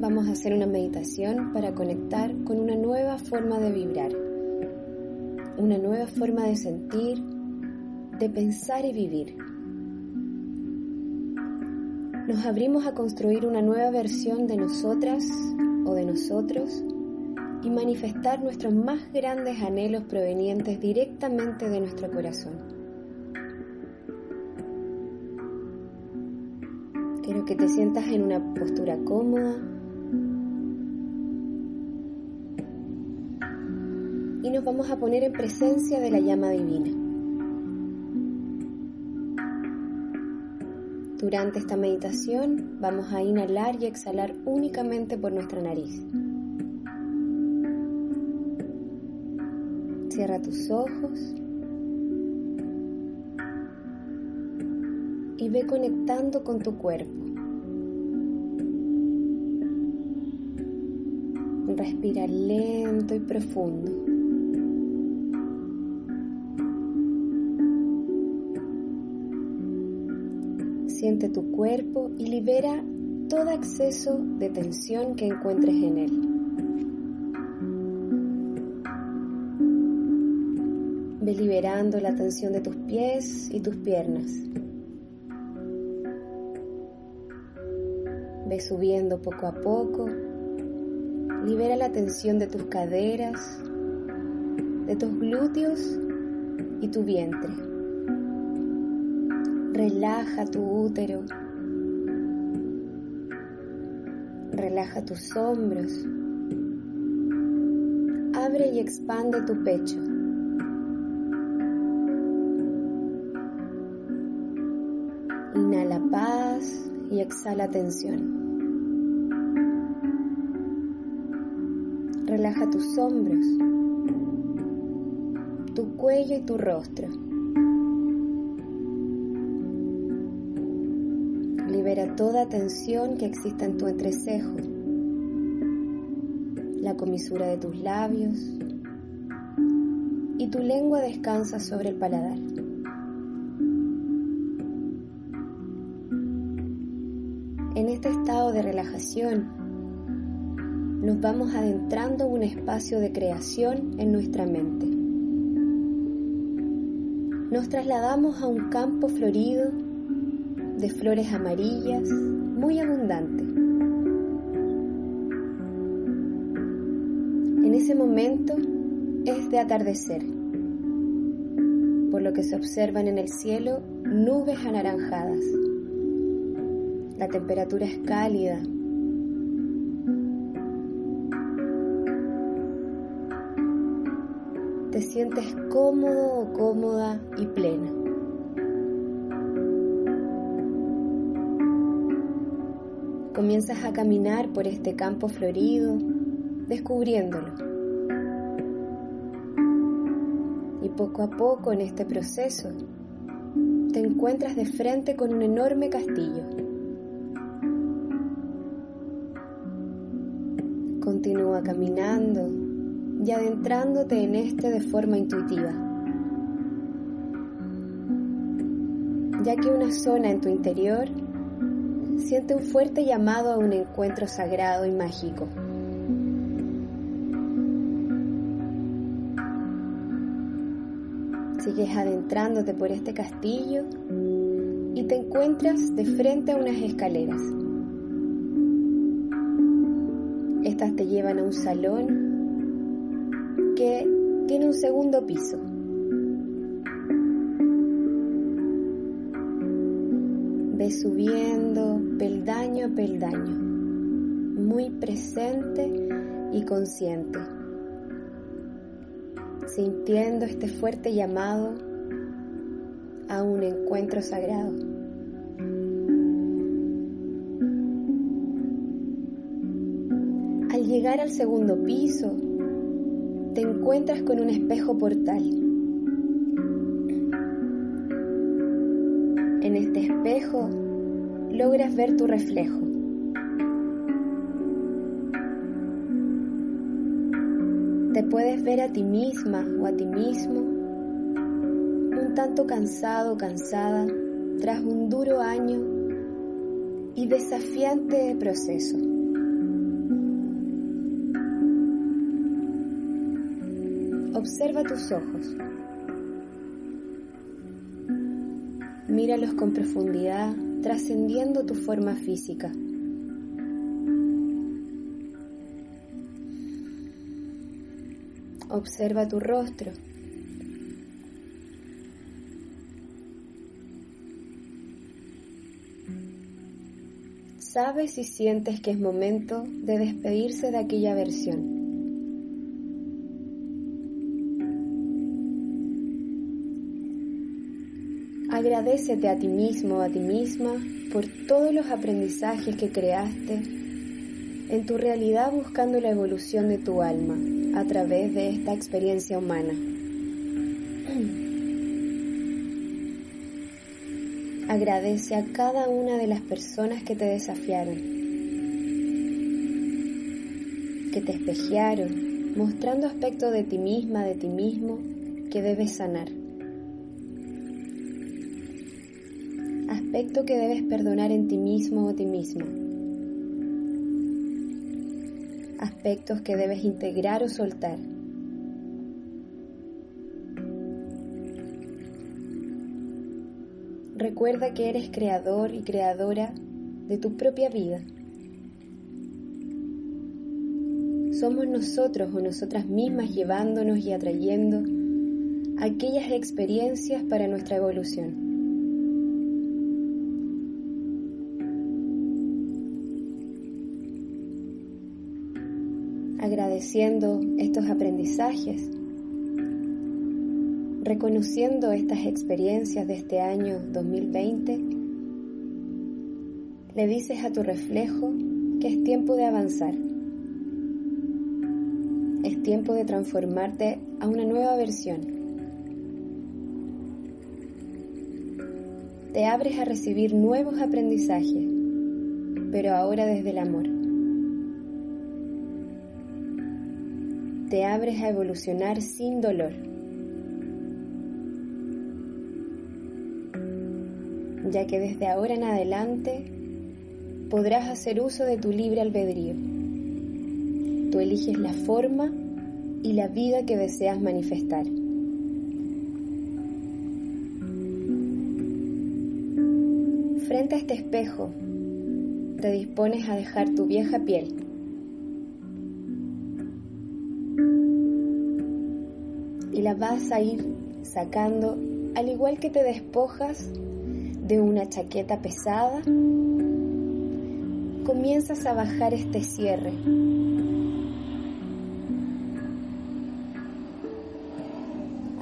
Vamos a hacer una meditación para conectar con una nueva forma de vibrar, una nueva forma de sentir, de pensar y vivir. Nos abrimos a construir una nueva versión de nosotras o de nosotros y manifestar nuestros más grandes anhelos provenientes directamente de nuestro corazón. Que te sientas en una postura cómoda. Y nos vamos a poner en presencia de la llama divina. Durante esta meditación vamos a inhalar y exhalar únicamente por nuestra nariz. Cierra tus ojos y ve conectando con tu cuerpo. Respira lento y profundo. Siente tu cuerpo y libera todo exceso de tensión que encuentres en él. Ve liberando la tensión de tus pies y tus piernas. Ve subiendo poco a poco. Libera la tensión de tus caderas, de tus glúteos y tu vientre. Relaja tu útero. Relaja tus hombros. Abre y expande tu pecho. Inhala paz y exhala tensión. Relaja tus hombros, tu cuello y tu rostro. Libera toda tensión que exista en tu entrecejo, la comisura de tus labios y tu lengua descansa sobre el paladar. En este estado de relajación, nos vamos adentrando en un espacio de creación en nuestra mente. Nos trasladamos a un campo florido de flores amarillas muy abundante. En ese momento es de atardecer, por lo que se observan en el cielo nubes anaranjadas. La temperatura es cálida. Sientes cómodo o cómoda y plena. Comienzas a caminar por este campo florido, descubriéndolo. Y poco a poco en este proceso te encuentras de frente con un enorme castillo. Continúa caminando y adentrándote en este de forma intuitiva, ya que una zona en tu interior siente un fuerte llamado a un encuentro sagrado y mágico. Sigues adentrándote por este castillo y te encuentras de frente a unas escaleras. Estas te llevan a un salón que tiene un segundo piso. Ve subiendo peldaño a peldaño, muy presente y consciente, sintiendo este fuerte llamado a un encuentro sagrado. Al llegar al segundo piso, te encuentras con un espejo portal. En este espejo logras ver tu reflejo. Te puedes ver a ti misma o a ti mismo un tanto cansado, cansada, tras un duro año y desafiante proceso. Observa tus ojos. Míralos con profundidad, trascendiendo tu forma física. Observa tu rostro. Sabes y sientes que es momento de despedirse de aquella versión. Agradecete a ti mismo a ti misma por todos los aprendizajes que creaste en tu realidad buscando la evolución de tu alma a través de esta experiencia humana. Agradece a cada una de las personas que te desafiaron, que te espejearon, mostrando aspectos de ti misma, de ti mismo, que debes sanar. Aspecto que debes perdonar en ti mismo o ti misma. Aspectos que debes integrar o soltar. Recuerda que eres creador y creadora de tu propia vida. Somos nosotros o nosotras mismas llevándonos y atrayendo aquellas experiencias para nuestra evolución. Agradeciendo estos aprendizajes, reconociendo estas experiencias de este año 2020, le dices a tu reflejo que es tiempo de avanzar. Es tiempo de transformarte a una nueva versión. Te abres a recibir nuevos aprendizajes, pero ahora desde el amor. Te abres a evolucionar sin dolor. ya que desde ahora en adelante podrás hacer uso de tu libre albedrío. Tú eliges la forma y la vida que deseas manifestar. Frente a este espejo, te dispones a dejar tu vieja piel. La vas a ir sacando al igual que te despojas de una chaqueta pesada, comienzas a bajar este cierre.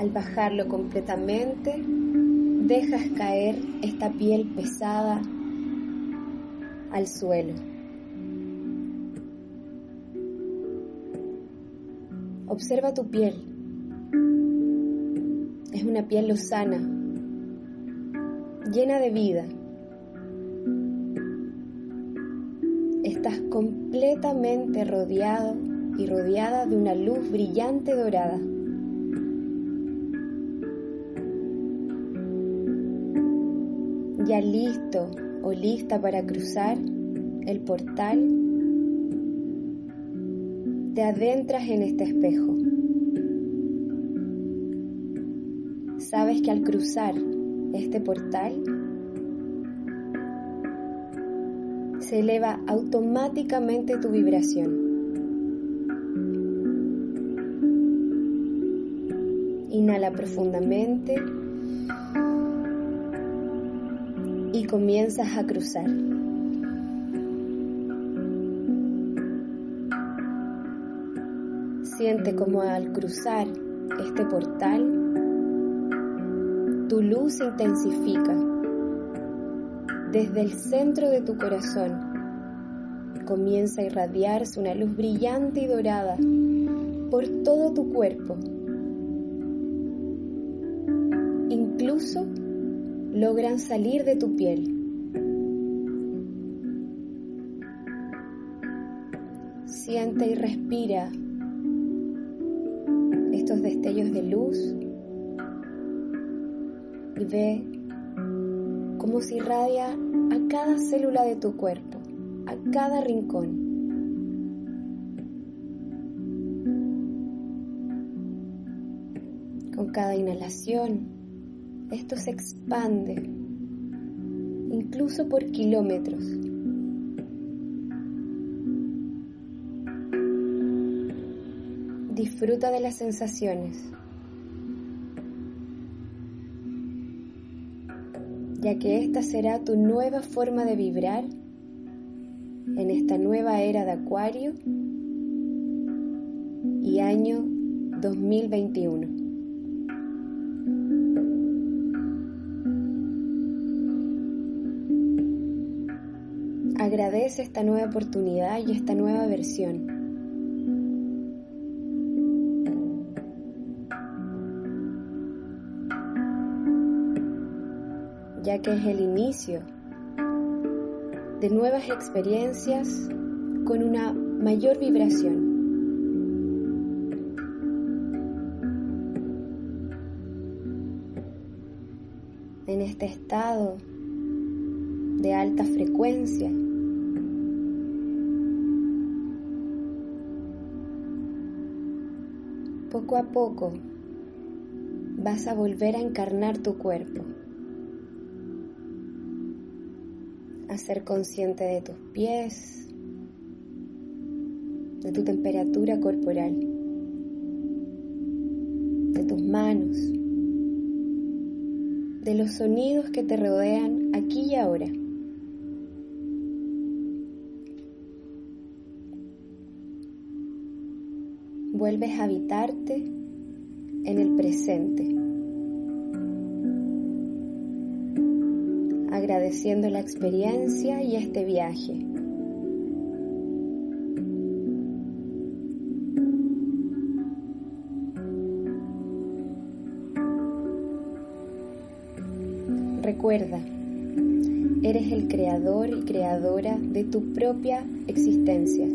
Al bajarlo completamente, dejas caer esta piel pesada al suelo. Observa tu piel. Es una piel lozana, llena de vida. Estás completamente rodeado y rodeada de una luz brillante dorada. Ya listo o lista para cruzar el portal, te adentras en este espejo. Sabes que al cruzar este portal, se eleva automáticamente tu vibración. Inhala profundamente y comienzas a cruzar. Siente como al cruzar este portal, tu luz se intensifica desde el centro de tu corazón comienza a irradiarse una luz brillante y dorada por todo tu cuerpo. Incluso logran salir de tu piel. Siente y respira estos destellos de luz y ve cómo se irradia a cada célula de tu cuerpo, a cada rincón. Con cada inhalación, esto se expande, incluso por kilómetros. Disfruta de las sensaciones. Ya que esta será tu nueva forma de vibrar en esta nueva era de Acuario y año 2021. Agradece esta nueva oportunidad y esta nueva versión. Ya que es el inicio de nuevas experiencias con una mayor vibración. En este estado de alta frecuencia, poco a poco vas a volver a encarnar tu cuerpo. A ser consciente de tus pies, de tu temperatura corporal, de tus manos, de los sonidos que te rodean aquí y ahora. Vuelves a habitarte en el presente. Agradeciendo la experiencia y este viaje. Recuerda, eres el creador y creadora de tu propia existencia.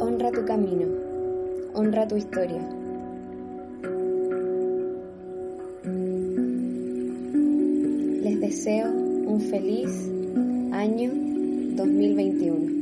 Honra tu camino, honra tu historia. Deseo un feliz año 2021.